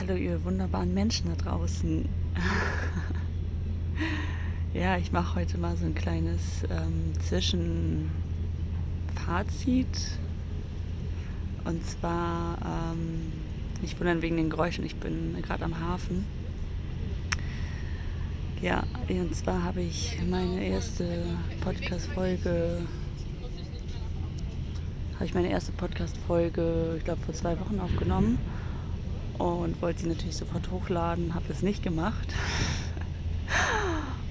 Hallo ihr wunderbaren Menschen da draußen. ja, ich mache heute mal so ein kleines ähm, Zwischenfazit. Und zwar, ähm, nicht wundern wegen den Geräuschen, ich bin gerade am Hafen. Ja, und zwar habe ich meine erste Podcast-Folge habe ich meine erste Podcast-Folge, ich glaube, vor zwei Wochen aufgenommen und wollte sie natürlich sofort hochladen, habe es nicht gemacht.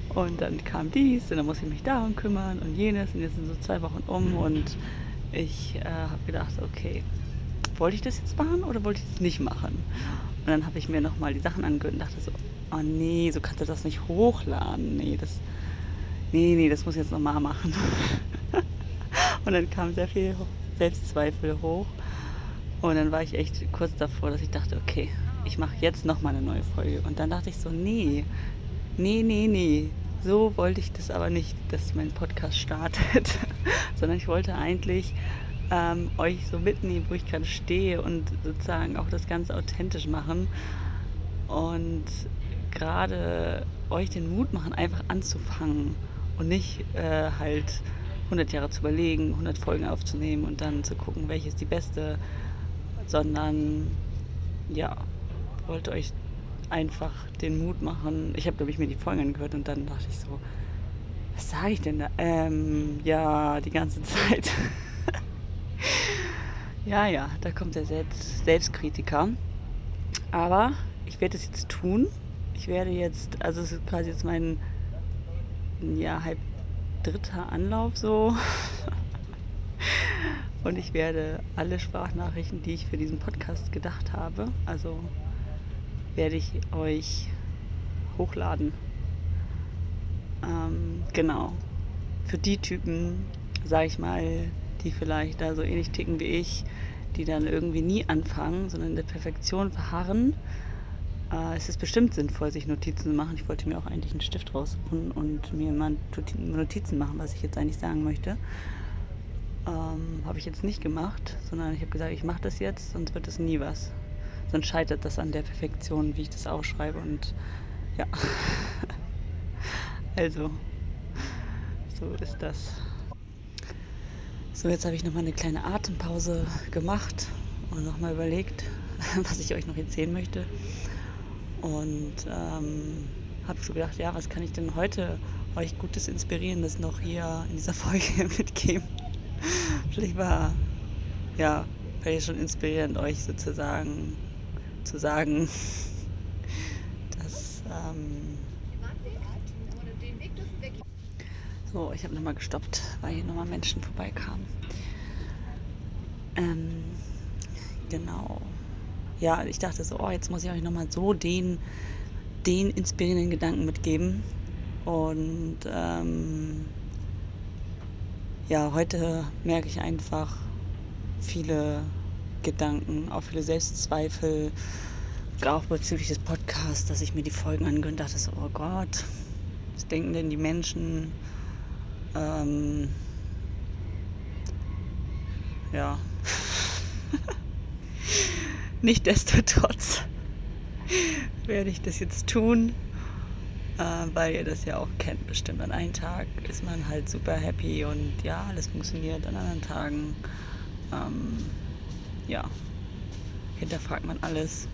Und dann kam dies und dann muss ich mich darum kümmern und jenes und jetzt sind so zwei Wochen um und ich äh, habe gedacht, okay, wollte ich das jetzt machen oder wollte ich das nicht machen? Und dann habe ich mir nochmal die Sachen angehört und dachte so, oh nee, so kannst du das nicht hochladen. Nee, das, nee, nee, das muss ich jetzt nochmal machen. und dann kam sehr viel Selbstzweifel hoch und dann war ich echt kurz davor, dass ich dachte, okay, ich mache jetzt nochmal eine neue Folge. Und dann dachte ich so, nee, nee, nee, nee. So wollte ich das aber nicht, dass mein Podcast startet, sondern ich wollte eigentlich ähm, euch so mitnehmen, wo ich gerade stehe und sozusagen auch das Ganze authentisch machen und gerade euch den Mut machen, einfach anzufangen und nicht äh, halt 100 Jahre zu überlegen, 100 Folgen aufzunehmen und dann zu gucken, welche ist die beste sondern ja, wollte euch einfach den Mut machen. Ich habe, glaube ich, mir die Folgen angehört und dann dachte ich so, was sage ich denn da? Ähm, ja, die ganze Zeit. ja, ja, da kommt der Selbst Selbstkritiker. Aber ich werde es jetzt tun. Ich werde jetzt, also es ist quasi jetzt mein, ja, halb dritter Anlauf so. Und ich werde alle Sprachnachrichten, die ich für diesen Podcast gedacht habe, also werde ich euch hochladen. Ähm, genau. Für die Typen, sage ich mal, die vielleicht da so ähnlich ticken wie ich, die dann irgendwie nie anfangen, sondern in der Perfektion verharren, äh, es ist bestimmt sinnvoll, sich Notizen zu machen. Ich wollte mir auch eigentlich einen Stift raussuchen und mir mal Notizen machen, was ich jetzt eigentlich sagen möchte. Ähm, habe ich jetzt nicht gemacht, sondern ich habe gesagt, ich mache das jetzt, sonst wird es nie was. Sonst scheitert das an der Perfektion, wie ich das aufschreibe. Und ja, also, so ist das. So, jetzt habe ich nochmal eine kleine Atempause gemacht und nochmal überlegt, was ich euch noch erzählen möchte. Und ähm, habe so gedacht, ja, was kann ich denn heute euch Gutes Inspirierendes noch hier in dieser Folge mitgeben? Vielleicht war, ja, vielleicht schon inspirierend, euch sozusagen zu sagen, dass. Ähm, so, ich habe nochmal gestoppt, weil hier nochmal Menschen vorbeikamen. Ähm, genau. Ja, ich dachte so, oh, jetzt muss ich euch nochmal so den, den inspirierenden Gedanken mitgeben. Und ähm, ja, heute merke ich einfach viele Gedanken, auch viele Selbstzweifel, auch bezüglich des Podcasts, dass ich mir die Folgen angehört und dachte so, oh Gott, was denken denn die Menschen? Ähm, ja. Nichtsdestotrotz werde ich das jetzt tun äh, weil ihr das ja auch kennt bestimmt. An einem Tag ist man halt super happy und ja, alles funktioniert. An anderen Tagen, ähm, ja, hinterfragt man alles.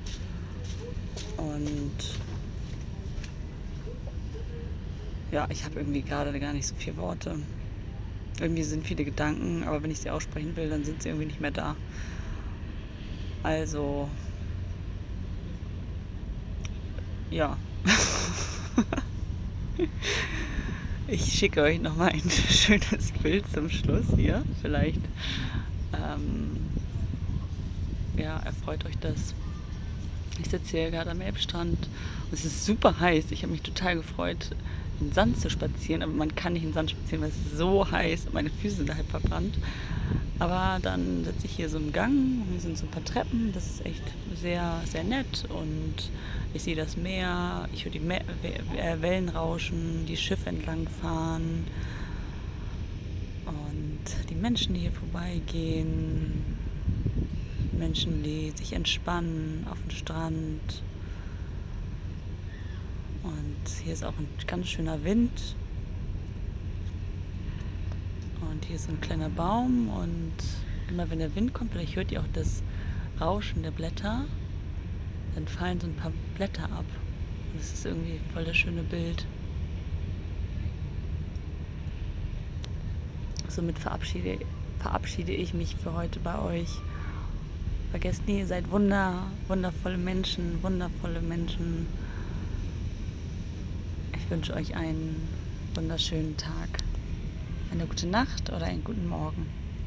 Und ja, ich habe irgendwie gerade gar nicht so viele Worte. Irgendwie sind viele Gedanken, aber wenn ich sie aussprechen will, dann sind sie irgendwie nicht mehr da. Also, ja. Ich schicke euch nochmal ein schönes Bild zum Schluss hier. Vielleicht ähm, ja, erfreut euch das. Ich sitze hier gerade am Elbstrand. Und es ist super heiß. Ich habe mich total gefreut, in den Sand zu spazieren, aber man kann nicht in den Sand spazieren, weil es so heiß und meine Füße sind halb verbrannt. Aber dann sitze ich hier so im Gang, hier sind so ein paar Treppen, das ist echt sehr, sehr nett. Und ich sehe das Meer, ich höre die Me äh, Wellen rauschen, die Schiffe entlang fahren und die Menschen, die hier vorbeigehen. Menschen, die sich entspannen auf dem Strand. Und hier ist auch ein ganz schöner Wind. Und hier ist so ein kleiner Baum und immer wenn der Wind kommt, vielleicht hört ihr auch das Rauschen der Blätter, dann fallen so ein paar Blätter ab. Und das ist irgendwie voll das schöne Bild. Somit verabschiede, verabschiede ich mich für heute bei euch. Vergesst nie, ihr seid wunder, wundervolle Menschen, wundervolle Menschen. Ich wünsche euch einen wunderschönen Tag, eine gute Nacht oder einen guten Morgen.